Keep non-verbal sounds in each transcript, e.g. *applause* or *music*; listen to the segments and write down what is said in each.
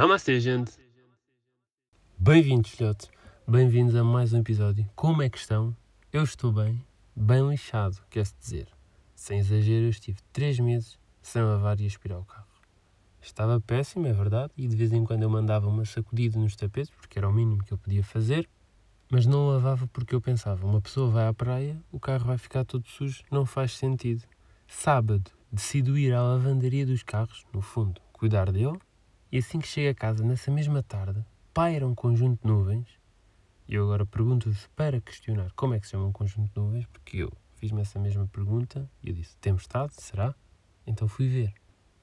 Namastê, gente! Bem-vindos, filhotes. Bem-vindos a mais um episódio. Como é que estão? Eu estou bem, bem lixado, quer-se dizer. Sem exagero, eu estive 3 meses sem lavar e aspirar o carro. Estava péssimo, é verdade, e de vez em quando eu mandava uma sacudida nos tapetes, porque era o mínimo que eu podia fazer, mas não lavava porque eu pensava, uma pessoa vai à praia, o carro vai ficar todo sujo, não faz sentido. Sábado, decido ir à lavandaria dos carros, no fundo, cuidar dele, e assim que chego a casa, nessa mesma tarde, paira um conjunto de nuvens, e eu agora pergunto-vos para questionar como é que se chama um conjunto de nuvens, porque eu fiz-me essa mesma pergunta, e eu disse, tempestade, será? Então fui ver.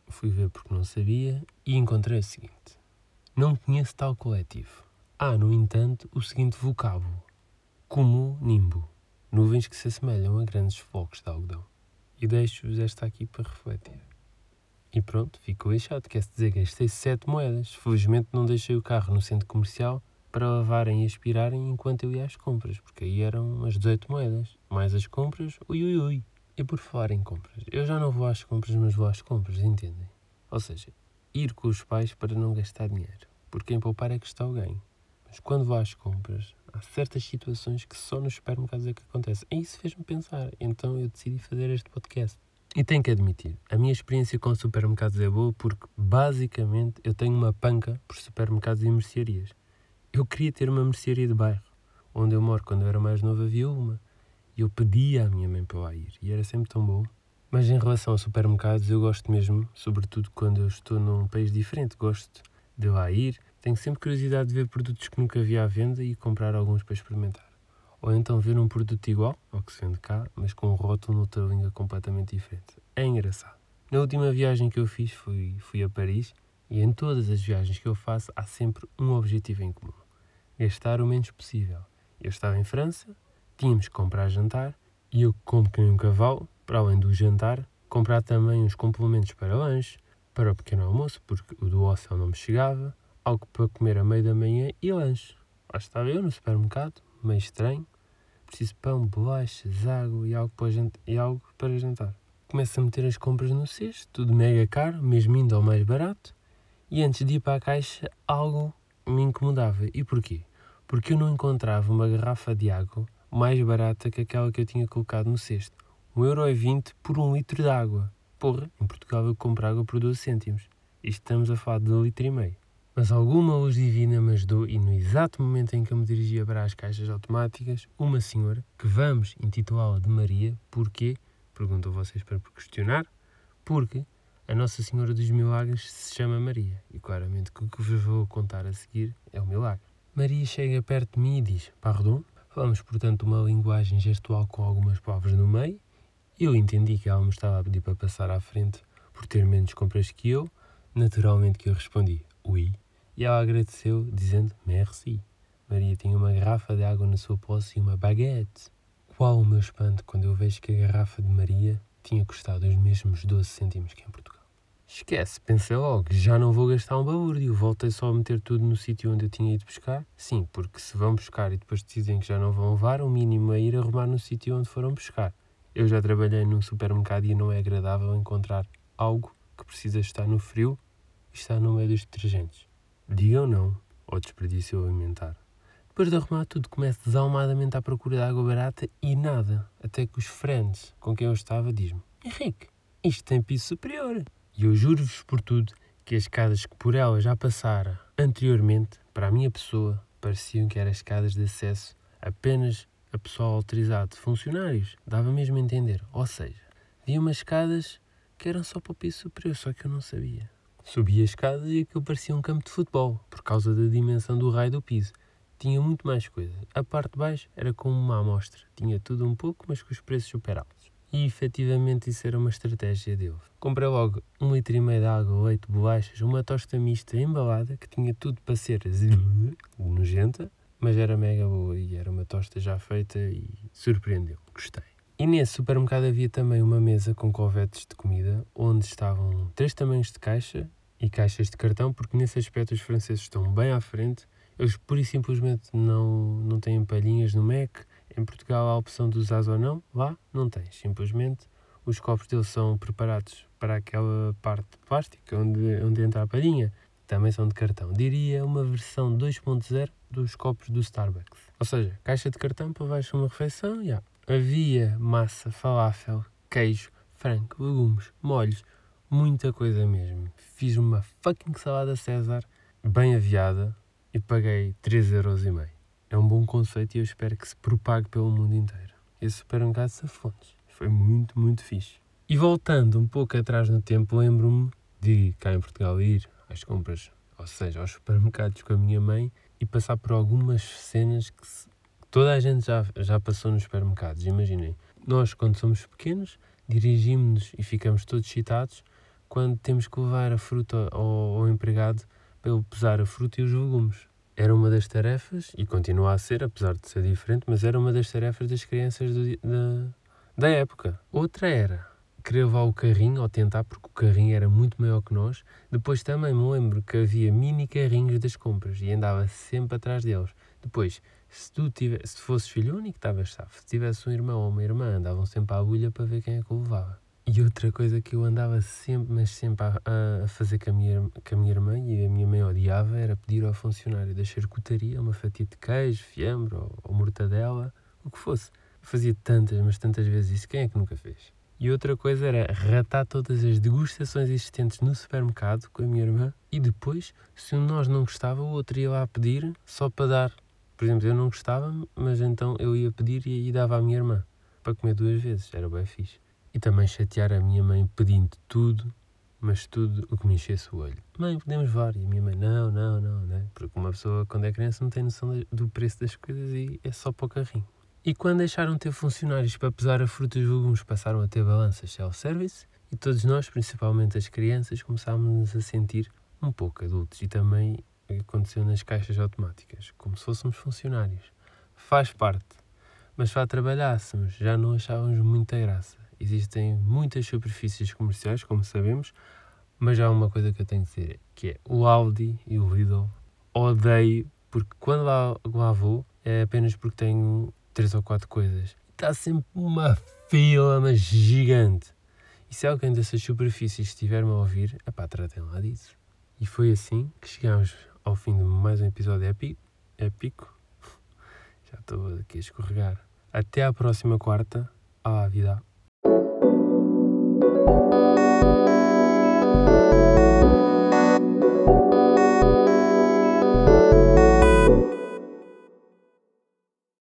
Fui ver porque não sabia, e encontrei o seguinte. Não conheço tal coletivo. Há, no entanto, o seguinte vocábulo. Nimbo, Nuvens que se assemelham a grandes flocos de algodão. E deixo-vos esta aqui para refletir. E pronto, ficou lixado. Quer dizer gastei 7 moedas. Felizmente não deixei o carro no centro comercial para lavarem e aspirarem enquanto eu ia às compras, porque aí eram umas 18 moedas. Mais as compras, ui ui ui. E por falar em compras, eu já não vou às compras, mas vou às compras, entendem? Ou seja, ir com os pais para não gastar dinheiro, porque em poupar é que está o ganho. Mas quando vou às compras, há certas situações que só nos supermercados é que acontecem. E isso fez-me pensar, então eu decidi fazer este podcast. E tenho que admitir, a minha experiência com supermercados é boa porque, basicamente, eu tenho uma panca por supermercados e mercearias. Eu queria ter uma mercearia de bairro. Onde eu moro, quando eu era mais novo, havia uma. E eu pedia à minha mãe para lá ir. E era sempre tão bom. Mas em relação a supermercados, eu gosto mesmo, sobretudo quando eu estou num país diferente, gosto de lá ir. Tenho sempre curiosidade de ver produtos que nunca vi à venda e comprar alguns para experimentar ou então ver um produto igual ao que se vende cá, mas com um rótulo noutra língua completamente diferente. É engraçado. Na última viagem que eu fiz fui, fui a Paris e em todas as viagens que eu faço há sempre um objetivo em comum: gastar o menos possível. Eu estava em França, tínhamos que comprar jantar e eu, como que nem um cavalo, para além do jantar, comprar também uns complementos para lanche, para o pequeno almoço, porque o do hostel não me chegava, algo para comer a meio da manhã e lanche. Lá estava eu no supermercado, meio estranho. Preciso de pão, bolachas, água e algo para, jantar, e algo para jantar. Começo a meter as compras no cesto, tudo mega caro, mesmo indo ao mais barato. E antes de ir para a caixa, algo me incomodava. E porquê? Porque eu não encontrava uma garrafa de água mais barata que aquela que eu tinha colocado no cesto. 1,20€ por um litro de água. Porra, em Portugal eu compro água por 12 cêntimos. Estamos a falar de um litro e meio. Mas alguma luz divina me ajudou e no exato momento em que eu me dirigia para as caixas automáticas, uma senhora, que vamos intitulá-la de Maria, porquê? Perguntam vocês para questionar. Porque a Nossa Senhora dos Milagres se chama Maria. E claramente o que vos vou contar a seguir é o milagre. Maria chega perto de mim e diz, pardon, falamos portanto uma linguagem gestual com algumas palavras no meio. Eu entendi que ela me estava a pedir para passar à frente por ter menos compras que eu. Naturalmente que eu respondi, oui. E ela agradeceu, dizendo merci. Maria tinha uma garrafa de água na sua posse e uma baguete. Qual o meu espanto quando eu vejo que a garrafa de Maria tinha custado os mesmos 12 cêntimos que em Portugal. Esquece, pensei logo, já não vou gastar um balúrdio, voltei só a meter tudo no sítio onde eu tinha ido buscar. Sim, porque se vão buscar e depois decidem que já não vão levar, o mínimo é ir arrumar no sítio onde foram buscar. Eu já trabalhei num supermercado e não é agradável encontrar algo que precisa estar no frio e está no meio dos detergentes. Digam não ao desperdício alimentar. Depois de arrumar tudo, começo desalmadamente à procura de água barata e nada. Até que os friends com quem eu estava diz-me: Henrique, isto tem piso superior. E eu juro-vos por tudo que as escadas que por ela já passara anteriormente, para a minha pessoa, pareciam que eram escadas de acesso apenas a pessoal autorizado funcionários. Dava mesmo a entender. Ou seja, havia umas escadas que eram só para o piso superior, só que eu não sabia. Subi as escadas e aquilo parecia um campo de futebol, por causa da dimensão do raio do piso. Tinha muito mais coisa. A parte de baixo era como uma amostra. Tinha tudo um pouco, mas com os preços super altos. E efetivamente isso era uma estratégia dele. Comprei logo um litro e meio de água, leite, bolachas, uma tosta mista embalada, que tinha tudo para ser nojenta, mas era mega boa e era uma tosta já feita e surpreendeu. Gostei. E nesse supermercado havia também uma mesa com covetes de comida, onde estavam três tamanhos de caixa e caixas de cartão, porque nesse aspecto os franceses estão bem à frente. Eles pura e simplesmente não, não têm palhinhas no Mac. Em Portugal há a opção de usar ou não, lá não tens. Simplesmente os copos deles são preparados para aquela parte de plástica onde, onde entra a palhinha. também são de cartão. Diria uma versão 2.0 dos copos do Starbucks. Ou seja, caixa de cartão para baixo uma refeição, yeah. Havia massa, falafel, queijo, frango, legumes, molhos, muita coisa mesmo. Fiz uma fucking salada César, bem aviada, e paguei 3,5€. É um bom conceito e eu espero que se propague pelo mundo inteiro. Esse supermercado Safontes foi muito, muito fixe. E voltando um pouco atrás no tempo, lembro-me de cá em Portugal ir às compras, ou seja, aos supermercados com a minha mãe e passar por algumas cenas que se, toda a gente já, já passou nos supermercados. Imaginem, nós, quando somos pequenos, dirigimos-nos e ficamos todos excitados quando temos que levar a fruta ao, ao empregado para ele pesar a fruta e os legumes. Era uma das tarefas, e continua a ser, apesar de ser diferente, mas era uma das tarefas das crianças do, da, da época. Outra era querer levar o carrinho, ou tentar, porque o carrinho era muito maior que nós. Depois também me lembro que havia mini carrinhos das compras e andava sempre atrás deles. Depois, se tu tivesse, se fosses filho único, estavas safo. Se tivesse um irmão ou uma irmã, andavam sempre à agulha para ver quem é que o levava. E outra coisa que eu andava sempre, mas sempre a, a fazer com a, minha, com a minha irmã e a minha mãe odiava era pedir ao funcionário da charcutaria uma fatia de queijo, fiambre ou, ou mortadela, o que fosse. fazia tantas, mas tantas vezes isso. Quem é que nunca fez? E outra coisa era ratar todas as degustações existentes no supermercado com a minha irmã e depois, se um de nós não gostava, o outro ia lá pedir só para dar. Por exemplo, eu não gostava, mas então eu ia pedir e aí dava à minha irmã para comer duas vezes. Era bem fixe. E também chatear a minha mãe pedindo tudo, mas tudo o que me enchesse o olho. Mãe, podemos levar? E a minha mãe, não, não, não, né? Porque uma pessoa, quando é criança, não tem noção do preço das coisas e é só para o carrinho. E quando deixaram de ter funcionários para pesar a fruta e os legumes, passaram a ter balanças self-service e todos nós, principalmente as crianças, começámos a sentir um pouco adultos. E também aconteceu nas caixas automáticas, como se fôssemos funcionários. Faz parte. Mas lá trabalhássemos, já não achávamos muita graça. Existem muitas superfícies comerciais, como sabemos, mas há uma coisa que eu tenho que dizer, que é o Audi e o Lidl odeio, porque quando lá, lá vou, é apenas porque tenho três ou quatro coisas. Está sempre uma fila, mas gigante. E se alguém dessas superfícies estiver-me a ouvir, epá, tratem lá disso. E foi assim que chegámos ao fim de mais um episódio épico. épico. *laughs* Já estou aqui a escorregar. Até à próxima quarta. À vida. Thank you.